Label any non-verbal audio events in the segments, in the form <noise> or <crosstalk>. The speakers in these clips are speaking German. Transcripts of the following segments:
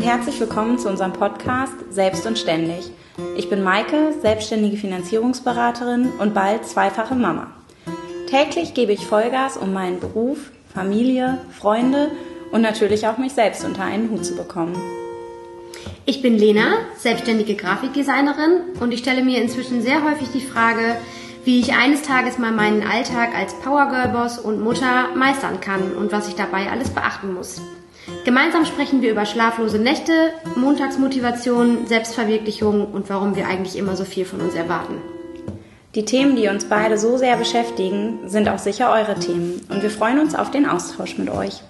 und herzlich willkommen zu unserem Podcast Selbst und Ständig. Ich bin Maike, selbstständige Finanzierungsberaterin und bald zweifache Mama. Täglich gebe ich Vollgas, um meinen Beruf, Familie, Freunde und natürlich auch mich selbst unter einen Hut zu bekommen. Ich bin Lena, selbstständige Grafikdesignerin und ich stelle mir inzwischen sehr häufig die Frage, wie ich eines Tages mal meinen Alltag als Powergirl-Boss und Mutter meistern kann und was ich dabei alles beachten muss. Gemeinsam sprechen wir über schlaflose Nächte, Montagsmotivation, Selbstverwirklichung und warum wir eigentlich immer so viel von uns erwarten. Die Themen, die uns beide so sehr beschäftigen, sind auch sicher eure Themen und wir freuen uns auf den Austausch mit euch.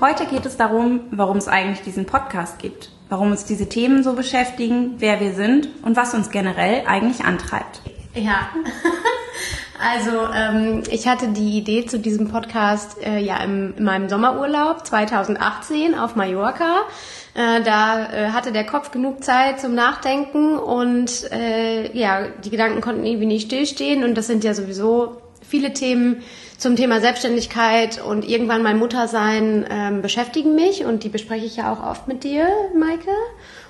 Heute geht es darum, warum es eigentlich diesen Podcast gibt, warum uns diese Themen so beschäftigen, wer wir sind und was uns generell eigentlich antreibt. Ja, also ähm, ich hatte die Idee zu diesem Podcast äh, ja im, in meinem Sommerurlaub 2018 auf Mallorca. Äh, da äh, hatte der Kopf genug Zeit zum Nachdenken und äh, ja, die Gedanken konnten irgendwie nicht stillstehen und das sind ja sowieso viele Themen zum Thema Selbstständigkeit und irgendwann mein Muttersein ähm, beschäftigen mich und die bespreche ich ja auch oft mit dir, Maike.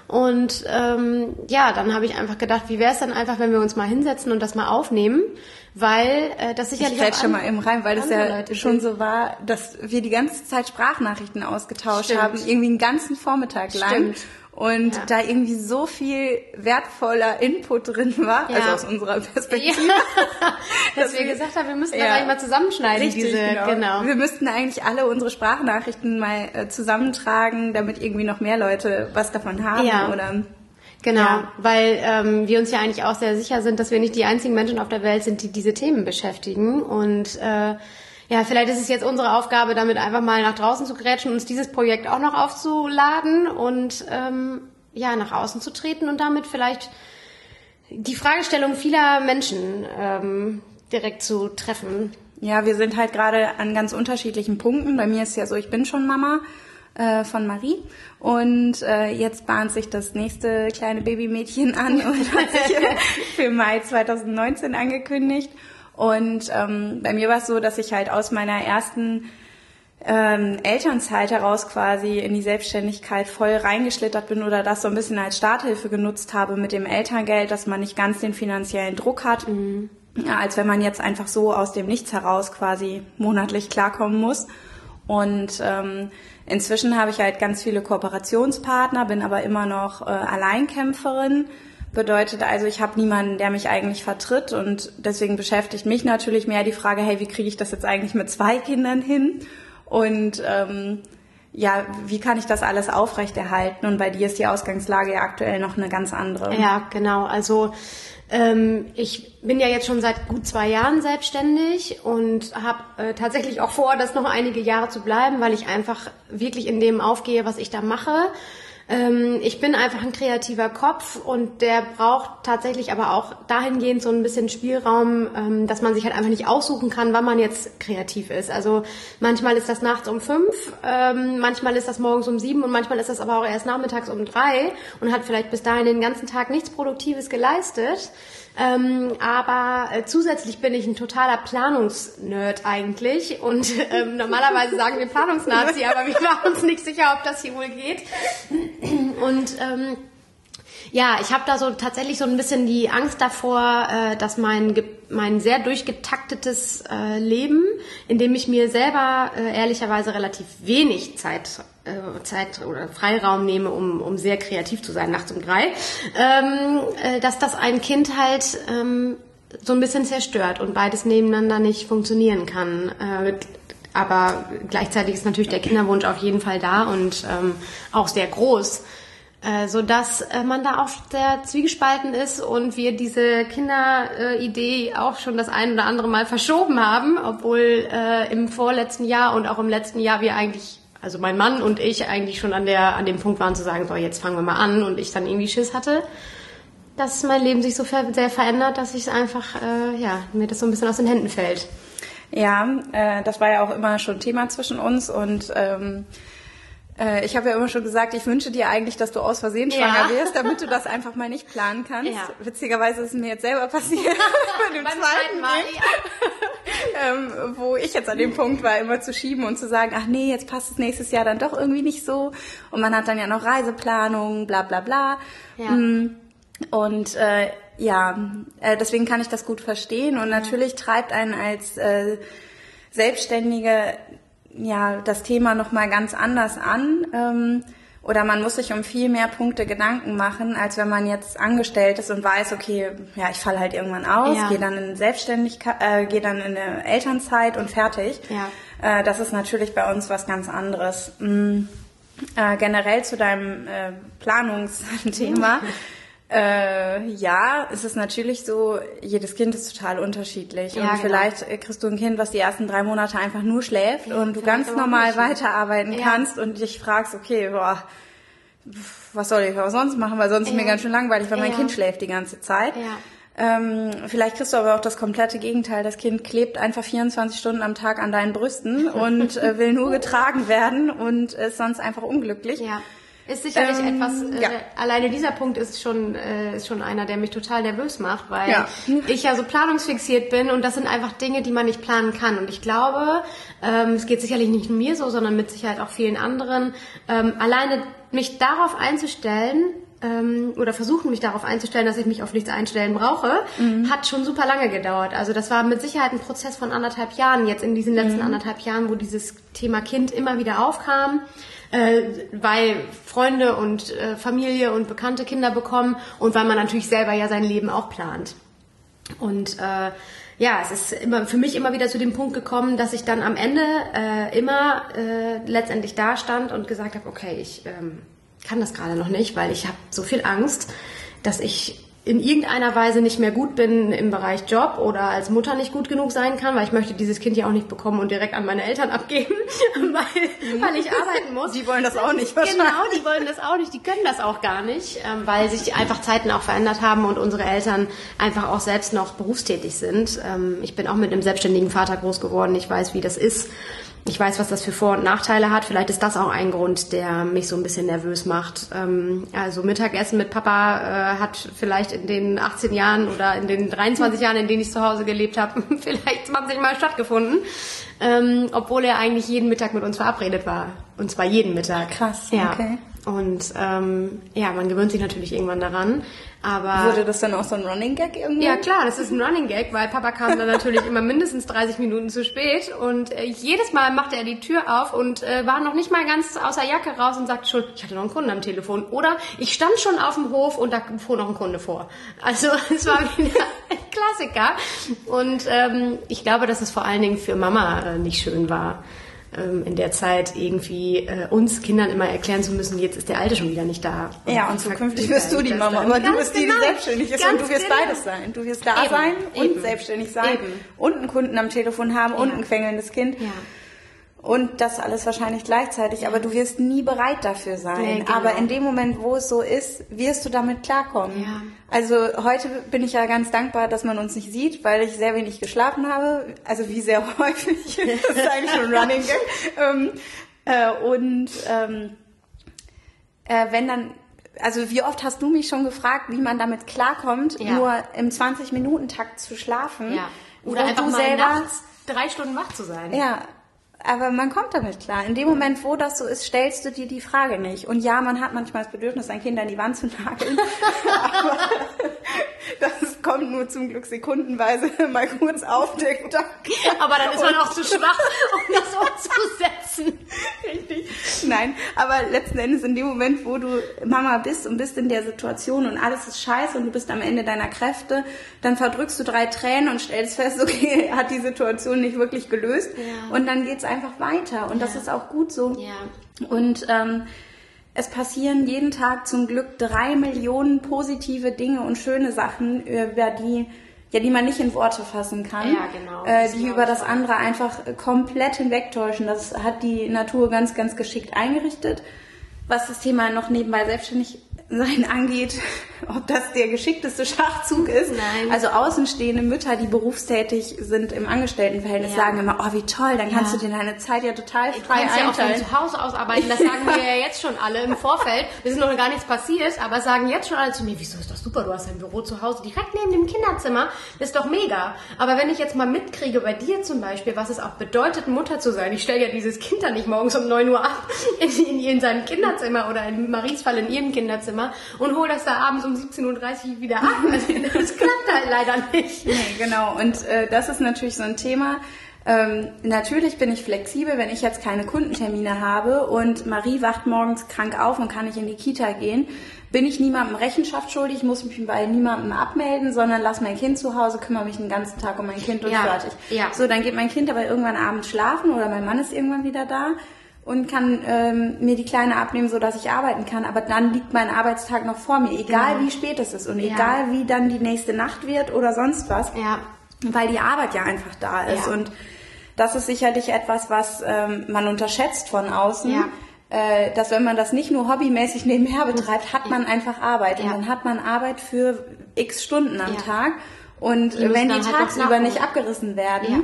Und ähm, ja, dann habe ich einfach gedacht, wie wäre es dann einfach, wenn wir uns mal hinsetzen und das mal aufnehmen, weil äh, das sicherlich ich schon mal eben rein, weil das ja schon so war, dass wir die ganze Zeit Sprachnachrichten ausgetauscht Stimmt. haben, irgendwie einen ganzen Vormittag lang. Stimmt und ja. da irgendwie so viel wertvoller Input drin war, ja. also aus unserer Perspektive. Ja. dass, <laughs> dass wir gesagt haben, wir müssen ja. das eigentlich mal zusammenschneiden. Richtig, diese, genau. genau. Wir müssten eigentlich alle unsere Sprachnachrichten mal äh, zusammentragen, damit irgendwie noch mehr Leute was davon haben oder Genau, ja. weil ähm, wir uns ja eigentlich auch sehr sicher sind, dass wir nicht die einzigen Menschen auf der Welt sind, die diese Themen beschäftigen und äh, ja, vielleicht ist es jetzt unsere Aufgabe, damit einfach mal nach draußen zu grätschen, uns dieses Projekt auch noch aufzuladen und ähm, ja, nach außen zu treten und damit vielleicht die Fragestellung vieler Menschen ähm, direkt zu treffen. Ja, wir sind halt gerade an ganz unterschiedlichen Punkten. Bei mir ist ja so, ich bin schon Mama äh, von Marie und äh, jetzt bahnt sich das nächste kleine Babymädchen an <laughs> und hat sich für Mai 2019 angekündigt. Und ähm, bei mir war es so, dass ich halt aus meiner ersten ähm, Elternzeit heraus quasi in die Selbstständigkeit voll reingeschlittert bin oder das so ein bisschen als Starthilfe genutzt habe mit dem Elterngeld, dass man nicht ganz den finanziellen Druck hat, mhm. als wenn man jetzt einfach so aus dem Nichts heraus quasi monatlich klarkommen muss. Und ähm, inzwischen habe ich halt ganz viele Kooperationspartner, bin aber immer noch äh, Alleinkämpferin Bedeutet also, ich habe niemanden, der mich eigentlich vertritt und deswegen beschäftigt mich natürlich mehr die Frage, hey, wie kriege ich das jetzt eigentlich mit zwei Kindern hin? Und ähm, ja, wie kann ich das alles aufrechterhalten? Und bei dir ist die Ausgangslage ja aktuell noch eine ganz andere. Ja, genau. Also ähm, ich bin ja jetzt schon seit gut zwei Jahren selbstständig und habe äh, tatsächlich auch vor, das noch einige Jahre zu bleiben, weil ich einfach wirklich in dem aufgehe, was ich da mache. Ähm, ich bin einfach ein kreativer Kopf und der braucht tatsächlich aber auch dahingehend so ein bisschen Spielraum, ähm, dass man sich halt einfach nicht aussuchen kann, wann man jetzt kreativ ist. Also manchmal ist das nachts um fünf, ähm, manchmal ist das morgens um sieben und manchmal ist das aber auch erst nachmittags um drei und hat vielleicht bis dahin den ganzen Tag nichts Produktives geleistet. Ähm, aber äh, zusätzlich bin ich ein totaler Planungsnerd eigentlich und <laughs> ähm, normalerweise sagen wir Planungsnazi, aber wir waren uns nicht sicher, ob das hier wohl geht. Und ähm, ja, ich habe da so tatsächlich so ein bisschen die Angst davor, äh, dass mein mein sehr durchgetaktetes äh, Leben, in dem ich mir selber äh, ehrlicherweise relativ wenig Zeit äh, Zeit oder Freiraum nehme, um, um sehr kreativ zu sein nachts um drei, ähm, äh, dass das ein Kind halt ähm, so ein bisschen zerstört und beides nebeneinander nicht funktionieren kann. Äh, aber gleichzeitig ist natürlich der Kinderwunsch auf jeden Fall da und ähm, auch sehr groß äh, so dass äh, man da auch sehr zwiegespalten ist und wir diese Kinderidee auch schon das ein oder andere Mal verschoben haben, obwohl äh, im vorletzten Jahr und auch im letzten Jahr wir eigentlich also mein Mann und ich eigentlich schon an der an dem Punkt waren zu sagen, so jetzt fangen wir mal an und ich dann irgendwie Schiss hatte, dass mein Leben sich so sehr verändert, dass ich einfach äh, ja mir das so ein bisschen aus den Händen fällt. Ja, das war ja auch immer schon Thema zwischen uns und ähm, äh, ich habe ja immer schon gesagt, ich wünsche dir eigentlich, dass du aus Versehen schwanger ja. wirst, <laughs> damit du das einfach mal nicht planen kannst. Ja. Witzigerweise ist es mir jetzt selber passiert. <laughs> <laughs> bei dem zweiten Mal. Ähm, wo ich jetzt an dem Punkt war, immer zu schieben und zu sagen, ach nee, jetzt passt es nächstes Jahr dann doch irgendwie nicht so. Und man hat dann ja noch Reiseplanung, bla bla bla. Ja. Mm, und äh, ja, äh, deswegen kann ich das gut verstehen. Und natürlich treibt einen als äh, Selbstständige ja das Thema nochmal ganz anders an. Ähm, oder man muss sich um viel mehr Punkte Gedanken machen, als wenn man jetzt angestellt ist und weiß, okay, ja, ich falle halt irgendwann aus, ja. gehe dann in Selbstständigkeit, äh, gehe dann in eine Elternzeit und fertig. Ja. Äh, das ist natürlich bei uns was ganz anderes. Mhm. Äh, generell zu deinem äh, Planungsthema. <laughs> Äh, ja, es ist natürlich so, jedes Kind ist total unterschiedlich. Ja, und genau. vielleicht kriegst du ein Kind, was die ersten drei Monate einfach nur schläft ja, und du ganz normal weiterarbeiten ja. kannst und dich fragst, okay, boah, was soll ich auch sonst machen, weil sonst ist mir ganz schön langweilig, weil mein Kind schläft die ganze Zeit. Ähm, vielleicht kriegst du aber auch das komplette Gegenteil. Das Kind klebt einfach 24 Stunden am Tag an deinen Brüsten <laughs> und äh, will nur getragen werden und ist sonst einfach unglücklich. Ja. Ist sicherlich ähm, etwas, äh, ja. alleine dieser Punkt ist schon, äh, ist schon einer, der mich total nervös macht, weil ja. ich ja so planungsfixiert bin und das sind einfach Dinge, die man nicht planen kann. Und ich glaube, ähm, es geht sicherlich nicht nur mir so, sondern mit Sicherheit auch vielen anderen, ähm, alleine mich darauf einzustellen, ähm, oder versuchen, mich darauf einzustellen, dass ich mich auf nichts einstellen brauche, mhm. hat schon super lange gedauert. Also das war mit Sicherheit ein Prozess von anderthalb Jahren, jetzt in diesen letzten mhm. anderthalb Jahren, wo dieses Thema Kind immer wieder aufkam äh, weil Freunde und äh, Familie und bekannte Kinder bekommen und weil man natürlich selber ja sein Leben auch plant. Und äh, ja, es ist immer für mich immer wieder zu dem Punkt gekommen, dass ich dann am Ende äh, immer äh, letztendlich da stand und gesagt habe, okay, ich ähm, kann das gerade noch nicht, weil ich habe so viel Angst, dass ich in irgendeiner Weise nicht mehr gut bin im Bereich Job oder als Mutter nicht gut genug sein kann, weil ich möchte dieses Kind ja auch nicht bekommen und direkt an meine Eltern abgeben, <laughs> weil, weil ich arbeiten muss. Die wollen das auch nicht wahrscheinlich. Genau, die wollen das auch nicht, die können das auch gar nicht, ähm, weil sich einfach Zeiten auch verändert haben und unsere Eltern einfach auch selbst noch berufstätig sind. Ähm, ich bin auch mit einem selbstständigen Vater groß geworden, ich weiß, wie das ist ich weiß, was das für Vor- und Nachteile hat. Vielleicht ist das auch ein Grund, der mich so ein bisschen nervös macht. Ähm, also Mittagessen mit Papa äh, hat vielleicht in den 18 Jahren oder in den 23 Jahren, in denen ich zu Hause gelebt habe, <laughs> vielleicht 20 Mal stattgefunden. Ähm, obwohl er eigentlich jeden Mittag mit uns verabredet war. Und zwar jeden Mittag. Krass, ja. okay. Und ähm, ja, man gewöhnt sich natürlich irgendwann daran. Aber wurde das dann auch so ein Running Gag irgendwie? Ja klar, das ist ein Running Gag, weil Papa kam dann natürlich immer mindestens 30 Minuten zu spät und äh, jedes Mal machte er die Tür auf und äh, war noch nicht mal ganz außer Jacke raus und sagte schon, ich hatte noch einen Kunden am Telefon oder ich stand schon auf dem Hof und da fuhr noch ein Kunde vor. Also <laughs> es war wieder ein Klassiker und ähm, ich glaube, dass es vor allen Dingen für Mama äh, nicht schön war ähm, in der Zeit irgendwie äh, uns Kindern immer erklären zu müssen, jetzt ist der Alte schon wieder nicht da. Und ja, und zukünftig wirst du die Mama, aber du bist die, die genau. selbstständig ist und du wirst genau. beides sein. Du wirst da eben, sein und eben. selbstständig sein eben. und einen Kunden am Telefon haben ja. und ein quengelndes Kind. Ja und das alles wahrscheinlich gleichzeitig, aber du wirst nie bereit dafür sein. Nee, genau. Aber in dem Moment, wo es so ist, wirst du damit klarkommen. Ja. Also heute bin ich ja ganz dankbar, dass man uns nicht sieht, weil ich sehr wenig geschlafen habe. Also wie sehr <laughs> häufig, das ist eigentlich schon Running ähm, äh, und ähm, äh, wenn dann also wie oft hast du mich schon gefragt, wie man damit klarkommt, ja. nur im 20-Minuten-Takt zu schlafen? Ja. Oder einfach du mal selber nachts drei Stunden wach zu sein. Ja, aber man kommt damit klar. In dem Moment, wo das so ist, stellst du dir die Frage nicht. Und ja, man hat manchmal das Bedürfnis, ein Kind an die Wand zu nageln. <laughs> aber das kommt nur zum Glück sekundenweise <laughs> mal kurz auf TikTok. Aber dann ist man auch zu schwach, um das umzusetzen. <laughs> Nein, aber letzten Endes in dem Moment, wo du Mama bist und bist in der Situation und alles ist scheiße und du bist am Ende deiner Kräfte, dann verdrückst du drei Tränen und stellst fest, <laughs> okay, hat die Situation nicht wirklich gelöst. Ja. Und dann geht's einfach weiter. Und ja. das ist auch gut so. Ja. Und ähm, es passieren jeden Tag zum Glück drei Millionen positive Dinge und schöne Sachen, über die ja, die man nicht in Worte fassen kann, ja, genau. äh, die über das andere einfach komplett hinwegtäuschen. Das hat die Natur ganz, ganz geschickt eingerichtet. Was das Thema noch nebenbei selbstständig sein <laughs> angeht, ob das der geschickteste Schachzug ist. Nein. Also außenstehende Mütter, die berufstätig sind im Angestelltenverhältnis, Ja. sagen immer, oh wie toll, dann kannst Ja. du dir deine Zeit ja total Du frei kannst ja auch von einteilen. zu Hause aus arbeiten, das sagen wir ja <laughs> jetzt schon alle im Vorfeld. Wir sind noch gar nichts passiert, aber sagen jetzt schon alle zu mir, wieso ist das super, du hast dein Büro zu Hause direkt neben dem Kinderzimmer, das ist doch mega. Aber wenn ich jetzt mal mitkriege bei dir zum Beispiel, was es auch bedeutet, Mutter zu sein, ich stelle ja dieses Kind dann nicht morgens um 9 Uhr ab <laughs> in, in, in seinem Kinderzimmer oder in Maries Fall in ihrem Kinderzimmer und hole das da abends um 17.30 Uhr wieder ab. <laughs> Also, das klappt halt leider nicht. Nee, genau. Und äh, das ist natürlich so ein Thema. Ähm, natürlich bin ich flexibel, wenn ich jetzt keine Kundentermine habe und Marie wacht morgens krank auf und kann nicht in die Kita gehen, bin ich niemandem Rechenschaft schuldig, muss mich bei niemandem abmelden, sondern lass mein Kind zu Hause, kümmere mich den ganzen Tag um mein Kind und Ja, fertig. ja. So, dann geht mein Kind aber irgendwann abends schlafen oder mein Mann ist irgendwann wieder da und kann ähm, mir die Kleine abnehmen, so dass ich arbeiten kann. Aber dann liegt mein Arbeitstag noch vor mir, egal Genau. wie spät es ist und Ja. egal wie dann die nächste Nacht wird oder sonst was Ja, weil die Arbeit ja einfach da ist. Ja. Und das ist sicherlich etwas, was ähm, man unterschätzt von außen. Ja. Äh, dass wenn man das nicht nur hobbymäßig nebenher betreibt, hat man einfach Arbeit. Und dann hat man Arbeit für x Stunden am. Tag. Und Die wenn die halt tagsüber nicht abgerissen werden, Ja.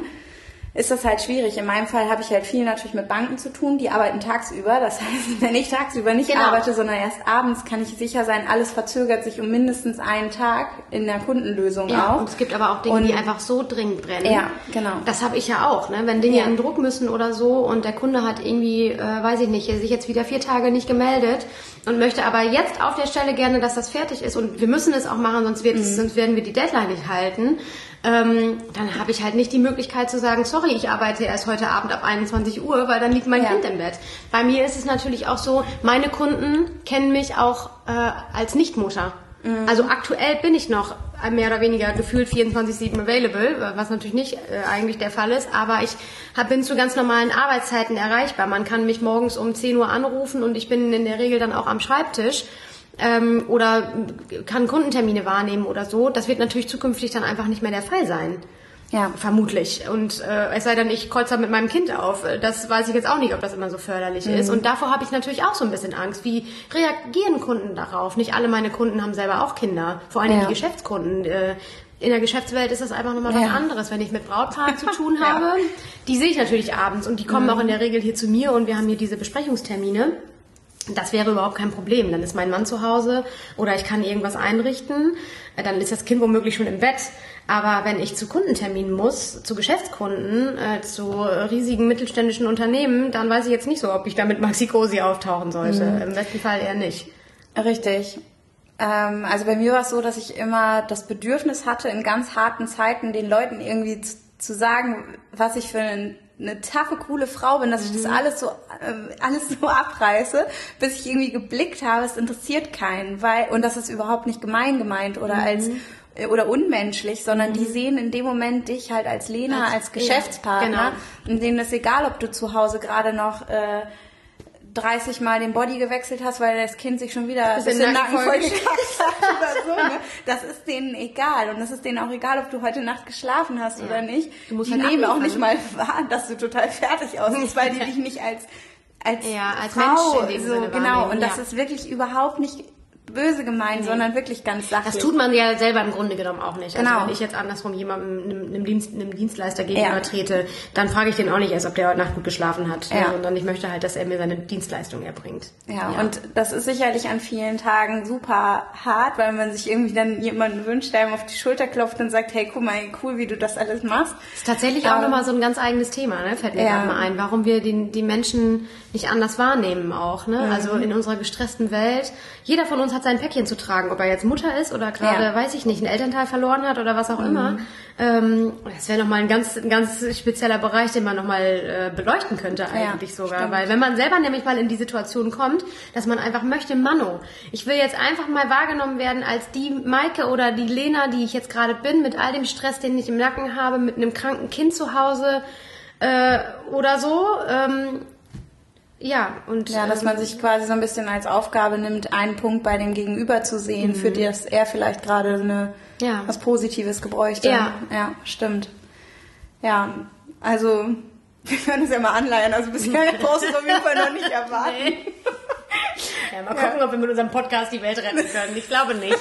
Ist das halt schwierig. In meinem Fall habe ich halt viel natürlich mit Banken zu tun, die arbeiten tagsüber. Das <laughs> heißt, wenn ich tagsüber nicht Genau. arbeite, sondern erst abends, kann ich sicher sein, alles verzögert sich um mindestens einen Tag in der Kundenlösung Ja, auch. und es gibt aber auch Dinge, die Und- einfach so dringend brennen. Ja, genau. Das habe ich ja auch, ne? Wenn Dinge Ja. in Druck müssen oder so und der Kunde hat irgendwie, äh, weiß ich nicht, sich jetzt wieder vier Tage nicht gemeldet und möchte aber jetzt auf der Stelle gerne, dass das fertig ist und wir müssen es auch machen, sonst, wird, Mhm. sonst werden wir die Deadline nicht halten. Ähm, dann habe ich halt nicht die Möglichkeit zu sagen, sorry, ich arbeite erst heute Abend ab 21 Uhr, weil dann liegt mein Ja. Kind im Bett. Bei mir ist es natürlich auch so, meine Kunden kennen mich auch äh, als Nichtmutter. Mhm. Also aktuell bin ich noch mehr oder weniger gefühlt 24-7 available, was natürlich nicht äh, eigentlich der Fall ist, aber ich hab, bin zu ganz normalen Arbeitszeiten erreichbar. Man kann mich morgens um 10 Uhr anrufen und ich bin in der Regel dann auch am Schreibtisch ähm, oder kann Kundentermine wahrnehmen oder so. Das wird natürlich zukünftig dann einfach nicht mehr der Fall sein. Ja. Vermutlich. Und äh, es sei denn, ich kreuze mit meinem Kind auf. Das weiß ich jetzt auch nicht, ob das immer so förderlich ist. Mhm. Und davor habe ich natürlich auch so ein bisschen Angst. Wie reagieren Kunden darauf? Nicht alle meine Kunden haben selber auch Kinder. Vor allem Ja. die Geschäftskunden. Äh, in der Geschäftswelt ist das einfach nochmal was Ja. anderes. Wenn ich mit Brautpaaren zu <laughs> tun Ja. habe, die sehe ich natürlich abends und die kommen auch in der Regel hier zu mir und wir haben hier diese Besprechungstermine. Das wäre überhaupt kein Problem. Dann ist mein Mann zu Hause oder ich kann irgendwas einrichten. Äh, Dann ist das Kind womöglich schon im Bett. Aber wenn ich zu Kundenterminen muss, zu Geschäftskunden, äh, zu riesigen mittelständischen Unternehmen, dann weiß ich jetzt nicht so, ob ich da mit Maxi Cosi auftauchen sollte. Im besten Fall eher nicht. Richtig. Ähm, also bei mir war es so, dass ich immer das Bedürfnis hatte, in ganz harten Zeiten den Leuten irgendwie zu, zu sagen, was ich für ein, eine taffe, coole Frau bin, dass ich das alles so, äh, alles so <laughs> abreiße, bis ich irgendwie geblickt habe, es interessiert keinen, weil, und das ist überhaupt nicht gemein gemeint oder als, äh, oder unmenschlich, sondern die sehen in dem Moment dich halt als Lena, Als- als, ja, Geschäftspartner, genau. und denen ist egal, ob du zu Hause gerade noch, äh, 30 Mal den Body gewechselt hast, weil das Kind sich schon wieder Bisschen in den Nacken voll gekackt hat oder so. Ne? Das ist denen egal. Und das ist denen auch egal, ob du heute Nacht geschlafen hast oder nicht. Du musst die halt nehmen auch nicht mal wahr, dass du total fertig aussiehst, weil die <laughs> dich nicht als als, Ja, als Frau Mensch in dem so Sinne genau. Und das ja. ist wirklich überhaupt nicht böse gemeint, sondern wirklich ganz sachlich. Das tut man ja selber im Grunde genommen auch nicht. Also Genau. wenn ich jetzt andersrum jemandem, einem, einem, Dienst, einem Dienstleister gegenüber Ja. trete, dann frage ich den auch nicht erst, ob der heute Nacht gut geschlafen hat, Ja. sondern ich möchte halt, dass er mir seine Dienstleistung erbringt. Ja, und das ist sicherlich an vielen Tagen super hart, weil man sich irgendwie dann jemanden wünscht, der ihm auf die Schulter klopft und sagt, hey, guck mal, cool, wie du das alles machst. ist tatsächlich auch Ähm, nochmal so ein ganz eigenes Thema, ne? fällt mir Ja. gerade mal ein, warum wir die, die Menschen nicht anders wahrnehmen auch. Ne? Mhm. Also in unserer gestressten Welt, jeder von uns hat sein Päckchen zu tragen, ob er jetzt Mutter ist oder gerade, Ja. Mhm. weiß ich nicht, einen Elternteil verloren hat oder was auch immer. Ähm, das wäre nochmal ein ganz, ein ganz spezieller Bereich, den man nochmal äh, beleuchten könnte eigentlich sogar. stimmt. Weil wenn man selber nämlich mal in die Situation kommt, dass man einfach möchte, Manno, ich will jetzt einfach mal wahrgenommen werden als die Maike oder die Lena, die ich jetzt gerade bin, mit all dem Stress, den ich im Nacken habe, mit einem kranken Kind zu Hause äh, oder so. Ähm, ja, und Ja, dass ähm, man sich quasi so ein bisschen als Aufgabe nimmt, einen Punkt bei dem Gegenüber zu sehen, für das er vielleicht gerade eine, Ja. was Positives gebräuchte. Ja. ja, stimmt. Ja, also <laughs> wir können es ja mal anleihen. Also bisher <laughs> brauchst du es auf jeden Fall noch nicht erwarten. Ja, mal gucken, ja. ob wir mit unserem Podcast die Welt retten können. Ich glaube nicht.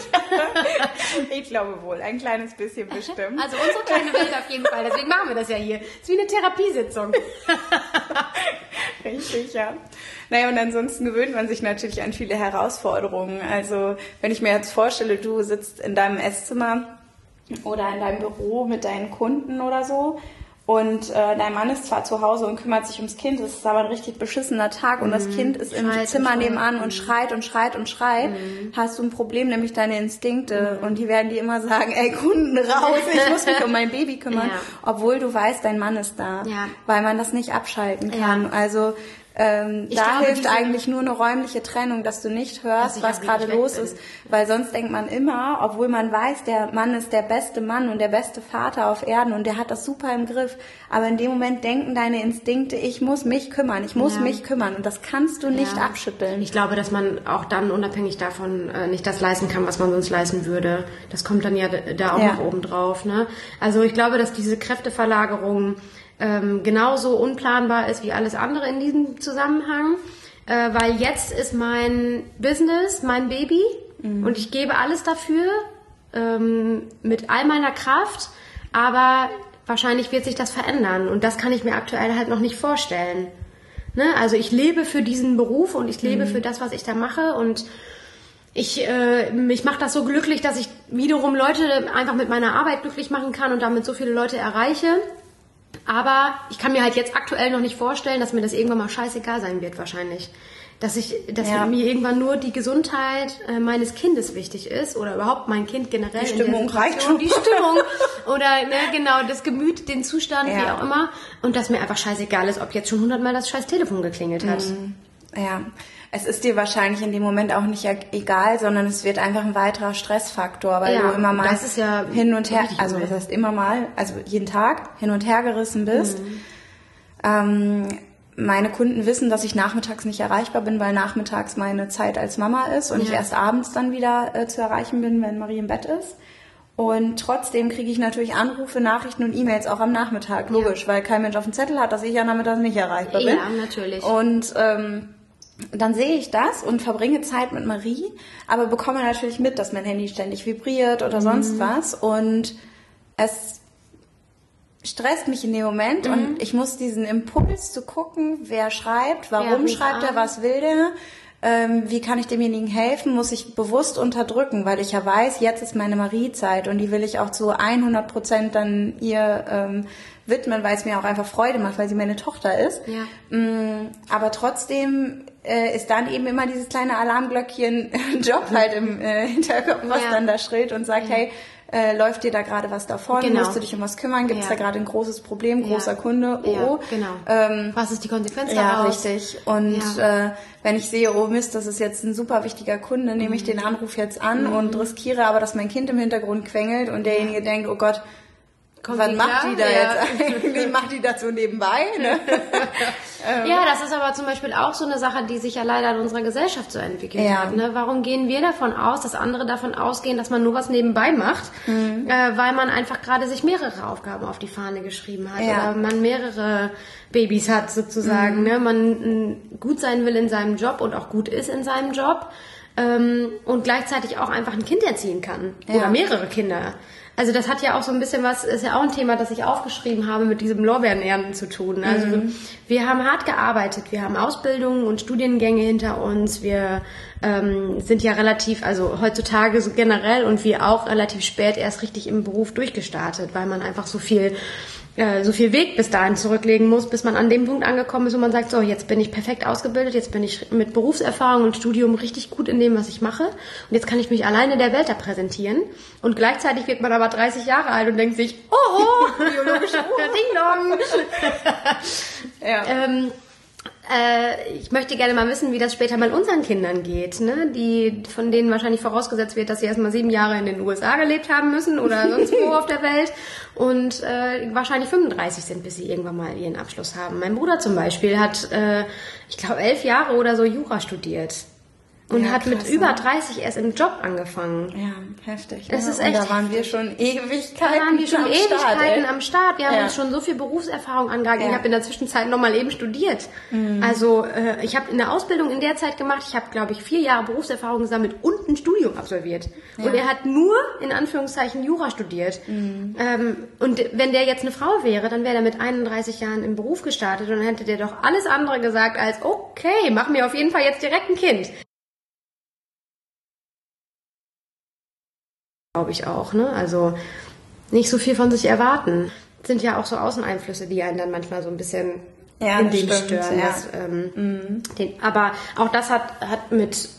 <laughs> ich glaube wohl, ein kleines bisschen bestimmt. Also unsere kleine Welt auf jeden Fall. Deswegen machen wir das ja hier. Es ist wie eine Therapiesitzung. <laughs> Richtig, ja. Naja, und ansonsten gewöhnt man sich natürlich an viele Herausforderungen. Also wenn ich mir jetzt vorstelle, du sitzt in deinem Esszimmer oder in deinem Büro mit deinen Kunden oder so und äh, dein Mann ist zwar zu Hause und kümmert sich ums Kind, es ist aber ein richtig beschissener Tag und mhm. das Kind ist im schreit Zimmer nebenan und schreit und schreit und schreit, mhm. hast du ein Problem, nämlich deine Instinkte mhm. und die werden dir immer sagen, ey Kunden raus, ich muss mich um mein Baby kümmern, <laughs> ja. obwohl du weißt, dein Mann ist da, ja. weil man das nicht abschalten kann. Ja. Also ähm, da glaube, hilft eigentlich nur eine räumliche Trennung, dass du nicht hörst, was gerade los ist, weil sonst denkt man immer, obwohl man weiß, der Mann ist der beste Mann und der beste Vater auf Erden und der hat das super im Griff, aber in dem Moment denken deine Instinkte, ich muss mich kümmern, ich muss ja. mich kümmern und das kannst du nicht ja. abschütteln. Ich glaube, dass man auch dann unabhängig davon äh, nicht das leisten kann, was man sonst leisten würde. Das kommt dann ja da auch ja. noch oben drauf. Ne? Also ich glaube, dass diese Kräfteverlagerung ähm, genauso unplanbar ist wie alles andere in diesem Zusammenhang. Äh, weil jetzt ist mein Business mein Baby mhm. und ich gebe alles dafür ähm, mit all meiner Kraft, aber wahrscheinlich wird sich das verändern und das kann ich mir aktuell halt noch nicht vorstellen. Ne? Also ich lebe für diesen Beruf und ich lebe mhm. für das, was ich da mache und ich, äh, mich macht das so glücklich, dass ich wiederum Leute einfach mit meiner Arbeit glücklich machen kann und damit so viele Leute erreiche. Aber ich kann mir halt jetzt aktuell noch nicht vorstellen, dass mir das irgendwann mal scheißegal sein wird, wahrscheinlich. Dass ich, dass ja. mir irgendwann nur die Gesundheit äh, meines Kindes wichtig ist oder überhaupt mein Kind generell. Die Stimmung reicht schon. Die Stimmung <laughs> oder ne, genau das Gemüt, den Zustand, ja. wie auch immer. Und dass mir einfach scheißegal ist, ob jetzt schon hundertmal das scheiß Telefon geklingelt hat. Mhm. Ja es ist dir wahrscheinlich in dem Moment auch nicht egal, sondern es wird einfach ein weiterer Stressfaktor, weil ja, du immer mal ja hin und her, also das heißt immer mal, also jeden Tag hin und her gerissen bist. Mhm. Ähm, meine Kunden wissen, dass ich nachmittags nicht erreichbar bin, weil nachmittags meine Zeit als Mama ist und ja. ich erst abends dann wieder äh, zu erreichen bin, wenn Marie im Bett ist. Und trotzdem kriege ich natürlich Anrufe, Nachrichten und E-Mails auch am Nachmittag, logisch, ja. weil kein Mensch auf dem Zettel hat, dass ich ja nachmittags nicht erreichbar bin. Ja, natürlich. Und ähm, dann sehe ich das und verbringe Zeit mit Marie, aber bekomme natürlich mit, dass mein Handy ständig vibriert oder sonst mhm. was und es stresst mich in dem Moment mhm. und ich muss diesen Impuls zu gucken, wer schreibt, warum ja, schreibt er, was will der, ähm, wie kann ich demjenigen helfen, muss ich bewusst unterdrücken, weil ich ja weiß, jetzt ist meine Marie-Zeit und die will ich auch zu 100 Prozent dann ihr ähm, widmen, weil es mir auch einfach Freude macht, weil sie meine Tochter ist. Ja. Mm, aber trotzdem äh, ist dann eben immer dieses kleine Alarmglöckchen <laughs> Job halt im äh, Hinterkopf, was ja. dann da schrillt und sagt, ja. hey, äh, läuft dir da gerade was davon? Genau. Musst du dich um was kümmern? Gibt es ja. da gerade ein großes Problem? Großer Kunde? Oh, ja, genau. Ähm, was ist die Konsequenz daraus? Ja, richtig. Und äh, wenn ich sehe, oh Mist, das ist jetzt ein super wichtiger Kunde, nehme ich mhm. den Anruf jetzt an mhm. und riskiere aber, dass mein Kind im Hintergrund quengelt und derjenige denkt, oh Gott, Kommt Was <laughs> macht die da ja. jetzt eigentlich? macht die das so nebenbei? Ne? <laughs> Ähm. ja, das ist aber zum Beispiel auch so eine Sache, die sich ja leider in unserer Gesellschaft so entwickelt ja. hat. Ne? Warum gehen wir davon aus, dass andere davon ausgehen, dass man nur was nebenbei macht, mhm. äh, weil man einfach gerade sich mehrere Aufgaben auf die Fahne geschrieben hat ja. oder man mehrere Babys hat sozusagen. Mhm. Ne? Man gut sein will in seinem Job und auch gut ist in seinem Job ähm, und gleichzeitig auch einfach ein Kind erziehen kann oder mehrere Kinder. Also das hat ja auch so ein bisschen was, ist ja auch ein Thema, das ich aufgeschrieben habe, mit diesem Lorbeerenernten zu tun. Also mhm. wir haben hart gearbeitet, wir haben Ausbildungen und Studiengänge hinter uns, wir ähm, sind ja relativ, also heutzutage so generell und wir auch relativ spät erst richtig im Beruf durchgestartet, weil man einfach so viel äh, so viel Weg bis dahin zurücklegen muss, bis man an dem Punkt angekommen ist, wo man sagt, so, jetzt bin ich perfekt ausgebildet, jetzt bin ich mit Berufserfahrung und Studium richtig gut in dem, was ich mache und jetzt kann ich mich alleine der Welt da präsentieren und gleichzeitig wird man aber 30 Jahre alt und denkt sich, oh, oh <laughs> biologische Uhr, Ding Dong. <laughs> ja. Ähm, äh, ich möchte gerne mal wissen, wie das später mal unseren Kindern geht, ne? die von denen wahrscheinlich vorausgesetzt wird, dass sie erstmal sieben Jahre in den USA gelebt haben müssen oder <laughs> sonst wo auf der Welt und äh, wahrscheinlich 35 sind, bis sie irgendwann mal ihren Abschluss haben. Mein Bruder zum Beispiel hat, äh, ich glaube, elf Jahre oder so Jura studiert. Und Ja, hat mit krass, über ne? 30 erst im Job angefangen. Ja, heftig. Es ne? ist Und echt da waren wir schon Ewigkeiten. Da waren wir schon am Start, Ewigkeiten ey. am Start. Wir haben Ja. uns schon so viel Berufserfahrung angeeignet. Ja. Mhm. Ich habe in der Zwischenzeit nochmal eben studiert. Also äh, ich habe eine Ausbildung in der Zeit gemacht. Ich habe, glaube ich, vier Jahre Berufserfahrung gesammelt und ein Studium absolviert. Und er hat nur, in Anführungszeichen, Jura studiert. Mhm. Ähm, und wenn der jetzt eine Frau wäre, dann wäre er mit 31 Jahren im Beruf gestartet und dann hätte der doch alles andere gesagt als, okay, mach mir auf jeden Fall jetzt direkt ein Kind. Glaube ich auch, ne? Also nicht so viel von sich erwarten. Sind ja auch so Außeneinflüsse, die einen dann manchmal so ein bisschen Ja, in das dem stimmt, stören. ja. Das, ähm, den, aber auch das hat, hat mit,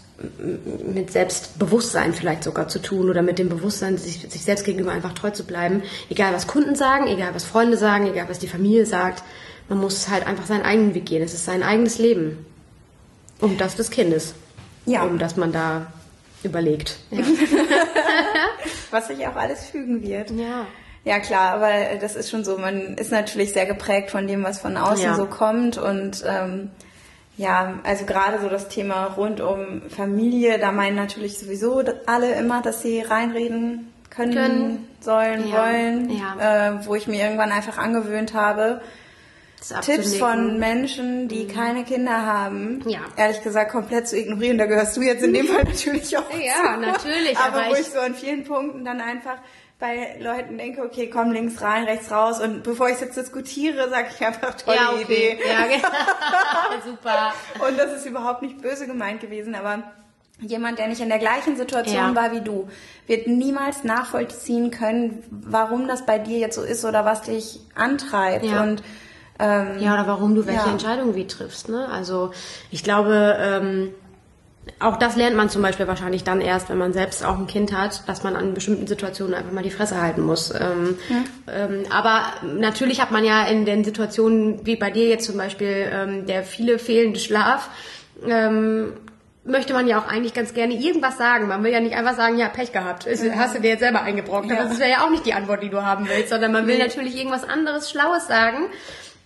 mit Selbstbewusstsein vielleicht sogar zu tun oder mit dem Bewusstsein, sich, sich selbst gegenüber einfach treu zu bleiben. Egal was Kunden sagen, egal was Freunde sagen, egal was die Familie sagt. Man muss halt einfach seinen eigenen Weg gehen. Es ist sein eigenes Leben. Um das des Kindes. Ja. Um das man da überlegt. Ja. <laughs> Was sich auch alles fügen wird. ja. Ja klar, aber das ist schon so. Man ist natürlich sehr geprägt von dem, was von außen Ja. so kommt und ähm, ja, also gerade so das Thema rund um Familie, da meinen natürlich sowieso alle immer, dass sie reinreden können, Können. sollen, Ja. wollen, Ja. Äh, wo ich mir irgendwann einfach angewöhnt habe, Tipps von. Menschen, die keine Kinder haben, Mhm. Ja. ehrlich gesagt komplett zu ignorieren. Da gehörst du jetzt in dem Fall natürlich auch Ja, zu. natürlich, Aber, aber wo ich- ich so an vielen Punkten dann einfach bei Leuten denke, okay, komm links rein, rechts raus und bevor ich jetzt diskutiere, sage ich einfach tolle ja, okay. Idee. Ja, genau. <laughs> <laughs> super. Und das ist überhaupt nicht böse gemeint gewesen, aber jemand, der nicht in der gleichen Situation Ja. war wie du, wird niemals nachvollziehen können, warum das bei dir jetzt so ist oder was dich antreibt. Ja. Und ähm, Ja, oder warum du welche Ja. Entscheidungen wie triffst. Ne? Also ich glaube, ähm, auch das lernt man zum Beispiel wahrscheinlich dann erst, wenn man selbst auch ein Kind hat, dass man an bestimmten Situationen einfach mal die Fresse halten muss. Ähm, ähm, aber natürlich hat man ja in den Situationen, wie bei dir jetzt zum Beispiel, ähm, der viele fehlende Schlaf, ähm, möchte man ja auch eigentlich ganz gerne irgendwas sagen. Man will ja nicht einfach sagen, ja, Pech gehabt. Ist, Hast du dir jetzt selber eingebrockt. Ja. Das wäre ja auch nicht die Antwort, die du haben willst, sondern man will Nee. natürlich irgendwas anderes, Schlaues sagen.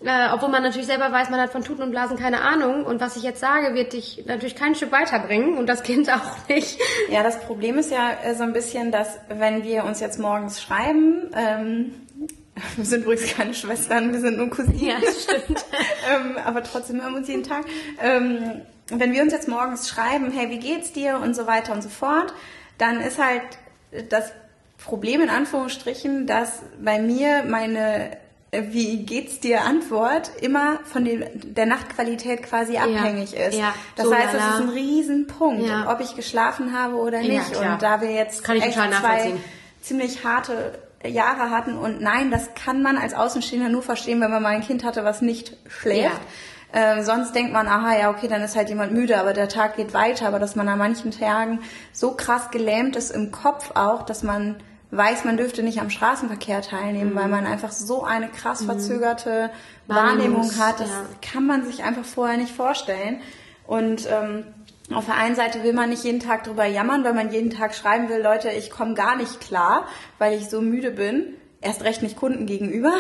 Äh, obwohl man natürlich selber weiß, man hat von Tuten und Blasen keine Ahnung. Und was ich jetzt sage, wird dich natürlich kein Stück weiterbringen und das Kind <laughs> auch nicht. Ja, das Problem ist ja äh, so ein bisschen, dass wenn wir uns jetzt morgens schreiben, ähm, <laughs> wir sind übrigens keine Schwestern, wir sind nur Cousinen. Ja, das stimmt. <laughs> ähm, aber trotzdem hören wir uns jeden Tag. Ähm, wenn wir uns jetzt morgens schreiben, hey, wie geht's dir und so weiter und so fort, dann ist halt das Problem in Anführungsstrichen, dass bei mir meine wie geht's dir Antwort immer von dem, der Nachtqualität quasi abhängig ist. ja, Das so heißt, das lala. ist ein Riesenpunkt, Ja. ob ich geschlafen habe oder Ja, nicht. klar. und da wir jetzt Kann echt zwei ziemlich harte Jahre hatten und nein, das kann man als Außenstehender nur verstehen, wenn man mal ein Kind hatte, was nicht schläft. Äh, sonst denkt man, aha, ja, okay, dann ist halt jemand müde, aber der Tag geht weiter. Aber dass man an manchen Tagen so krass gelähmt ist im Kopf auch, dass man weiß, man dürfte nicht am Straßenverkehr teilnehmen, weil man einfach so eine krass verzögerte Wahrnehmung Wahrnehmungs- hat. Das ja. kann man sich einfach vorher nicht vorstellen. Und ähm, auf der einen Seite will man nicht jeden Tag drüber jammern, weil man jeden Tag schreiben will, Leute, ich komme gar nicht klar, weil ich so müde bin. Erst recht nicht Kunden gegenüber.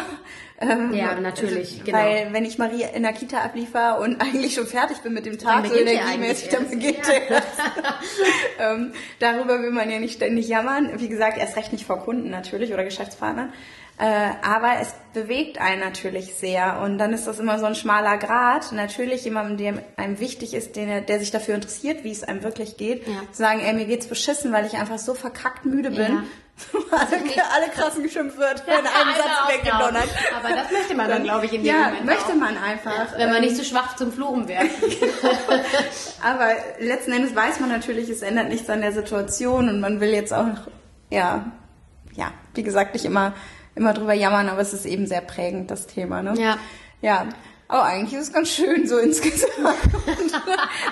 Ähm, Ja, natürlich, <laughs> genau. Weil wenn ich Marie in der Kita abliefer und <laughs> eigentlich schon fertig bin mit dem Tag, so energiemäßig, dann beginnt der erst. <laughs> ähm, darüber will man ja nicht ständig jammern. Wie gesagt, erst recht nicht vor Kunden natürlich oder Geschäftspartnern. Äh, aber es bewegt einen natürlich sehr und dann ist das immer so ein schmaler Grad. Natürlich jemandem, der einem wichtig ist, der, der sich dafür interessiert, wie es einem wirklich geht, Ja. zu sagen, ey, mir geht's beschissen, weil ich einfach so verkackt müde bin. Ja. Alle, alle krassen Schimpfwörter in einem Satz weggedonnert. Aber das möchte man dann, glaube ich, in dem ja, Moment möchte auch. man einfach. Wenn man Ähm, nicht so schwach zum Fluchen <laughs> wäre. aber letzten Endes weiß man natürlich, es ändert nichts an der Situation und man will jetzt auch, ja, ja, wie gesagt, nicht immer, immer drüber jammern, aber es ist eben sehr prägend, das Thema, ne? Ja. Ja. Aber eigentlich ist es ganz schön so insgesamt.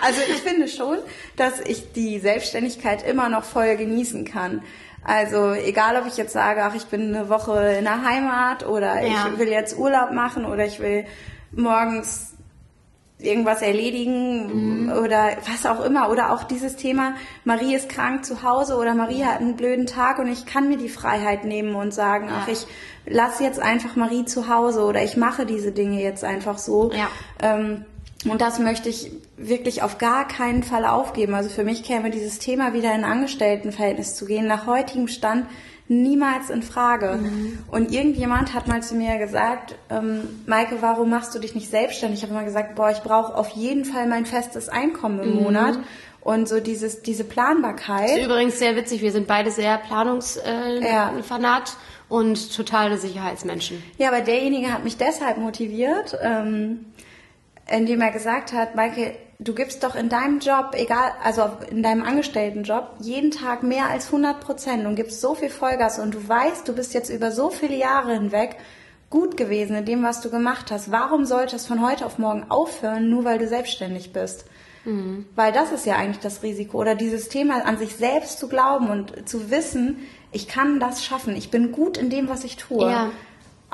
also ich finde schon, dass ich die Selbstständigkeit immer noch voll genießen kann. Also egal, ob ich jetzt sage, ach, ich bin eine Woche in der Heimat oder Ja. ich will jetzt Urlaub machen oder ich will morgens irgendwas erledigen oder was auch immer. Oder auch dieses Thema, Marie ist krank zu Hause oder Marie hat einen blöden Tag und ich kann mir die Freiheit nehmen und sagen, ach, ich lasse jetzt einfach Marie zu Hause oder ich mache diese Dinge jetzt einfach so. Ja. Ähm, Und das möchte ich wirklich auf gar keinen Fall aufgeben. Also für mich käme dieses Thema wieder in Angestelltenverhältnis zu gehen, nach heutigem Stand niemals in Frage. Mhm. Und irgendjemand hat mal zu mir gesagt, ähm, Maike, warum machst du dich nicht selbstständig? Ich habe immer gesagt, boah, ich brauche auf jeden Fall mein festes Einkommen im mhm. Monat. Und so dieses, diese Planbarkeit. Das ist übrigens sehr witzig. Wir sind beide sehr planungsfanat. Äh, ja. und totale Sicherheitsmenschen. Ja, aber derjenige hat mich deshalb motiviert, ähm, indem er gesagt hat, Maike, du gibst doch in deinem Job, egal, also in deinem Angestelltenjob, jeden Tag mehr als 100 Prozent und gibst so viel Vollgas und du weißt, du bist jetzt über so viele Jahre hinweg gut gewesen in dem, was du gemacht hast. Warum sollte es von heute auf morgen aufhören, nur weil du selbstständig bist? Mhm. Weil das ist ja eigentlich das Risiko oder dieses Thema an sich selbst zu glauben und zu wissen, ich kann das schaffen, ich bin gut in dem, was ich tue. Ja.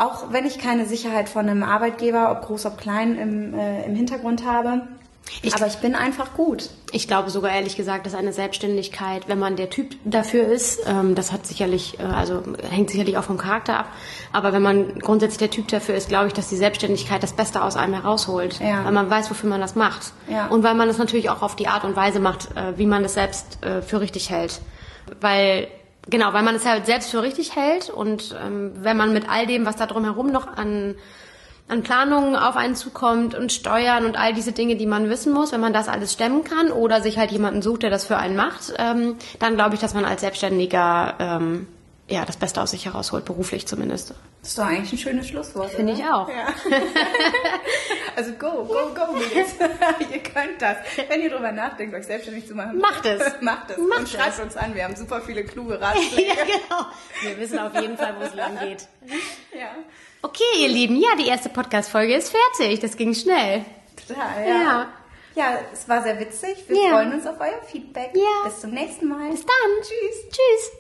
Auch wenn ich keine Sicherheit von einem Arbeitgeber, ob groß, ob klein, im, äh, im Hintergrund habe. Ich, aber ich bin einfach gut. Ich glaube sogar ehrlich gesagt, dass eine Selbstständigkeit, wenn man der Typ dafür ist, ähm, das hat sicherlich, äh, also hängt sicherlich auch vom Charakter ab, aber wenn man grundsätzlich der Typ dafür ist, glaube ich, dass die Selbstständigkeit das Beste aus einem herausholt, ja. weil man weiß, wofür man das macht ja. und weil man es natürlich auch auf die Art und Weise macht, äh, wie man es selbst äh, für richtig hält, weil Genau, weil man es halt selbst für richtig hält und ähm, wenn man mit all dem, was da drumherum noch an, an Planungen auf einen zukommt und Steuern und all diese Dinge, die man wissen muss, wenn man das alles stemmen kann oder sich halt jemanden sucht, der das für einen macht, ähm, dann glaube ich, dass man als Selbstständiger ähm, ja, das Beste aus sich herausholt, beruflich zumindest. Das ist doch eigentlich ein schönes Schlusswort. Finde ich auch. Ja. <laughs> also go, go, go, Mädels. <laughs> ihr könnt das. Wenn ihr drüber nachdenkt, euch selbstständig zu machen. Macht es. <laughs> Macht es. Macht und schreibt es. uns an. Wir haben super viele kluge Ratschläge. ja, genau. Wir wissen auf jeden Fall, wo es lang geht. Ja. Okay, ihr Lieben. Ja, die erste Podcast-Folge ist fertig. Das ging schnell. Total, ja. ja. Ja, es war sehr witzig. Wir ja. freuen uns auf euer Feedback. Ja. Bis zum nächsten Mal. Bis dann. Tschüss. Tschüss.